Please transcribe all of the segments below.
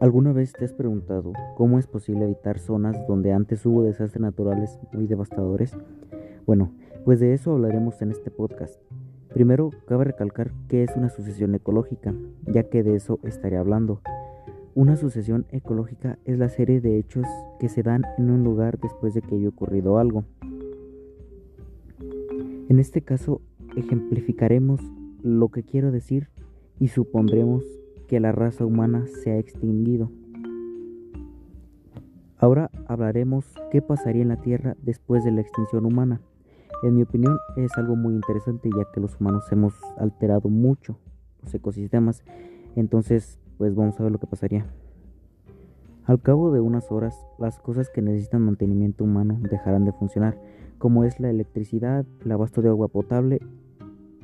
¿Alguna vez te has preguntado cómo es posible evitar zonas donde antes hubo desastres naturales muy devastadores? Bueno, pues de eso hablaremos en este podcast. Primero, cabe recalcar que es una sucesión ecológica, ya que de eso estaré hablando. Una sucesión ecológica es la serie de hechos que se dan en un lugar después de que haya ocurrido algo. En este caso, ejemplificaremos lo que quiero decir y supondremos que la raza humana se ha extinguido. Ahora hablaremos qué pasaría en la Tierra después de la extinción humana. En mi opinión es algo muy interesante ya que los humanos hemos alterado mucho los ecosistemas. Entonces, pues vamos a ver lo que pasaría. Al cabo de unas horas, las cosas que necesitan mantenimiento humano dejarán de funcionar, como es la electricidad, el abasto de agua potable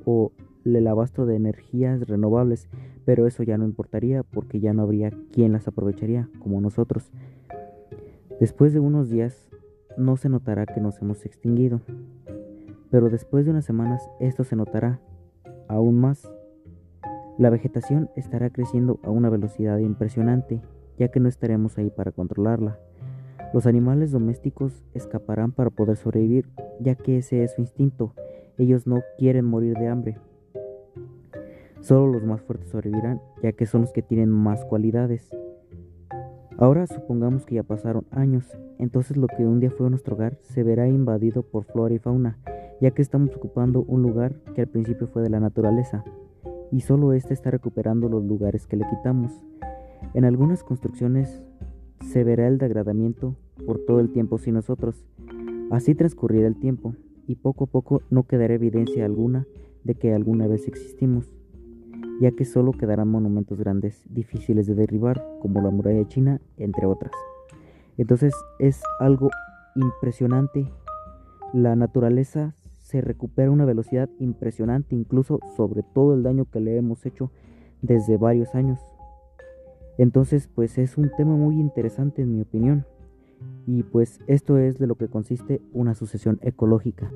o el abasto de energías renovables, pero eso ya no importaría porque ya no habría quien las aprovecharía como nosotros. Después de unos días no se notará que nos hemos extinguido, pero después de unas semanas esto se notará aún más. La vegetación estará creciendo a una velocidad impresionante, ya que no estaremos ahí para controlarla. Los animales domésticos escaparán para poder sobrevivir, ya que ese es su instinto. Ellos no quieren morir de hambre. Solo los más fuertes sobrevivirán, ya que son los que tienen más cualidades. Ahora supongamos que ya pasaron años, entonces lo que un día fue nuestro hogar se verá invadido por flora y fauna, ya que estamos ocupando un lugar que al principio fue de la naturaleza, y solo éste está recuperando los lugares que le quitamos. En algunas construcciones se verá el degradamiento por todo el tiempo sin nosotros. Así transcurrirá el tiempo, y poco a poco no quedará evidencia alguna de que alguna vez existimos ya que solo quedarán monumentos grandes, difíciles de derribar, como la muralla china, entre otras. Entonces es algo impresionante. La naturaleza se recupera a una velocidad impresionante, incluso sobre todo el daño que le hemos hecho desde varios años. Entonces, pues es un tema muy interesante en mi opinión. Y pues esto es de lo que consiste una sucesión ecológica.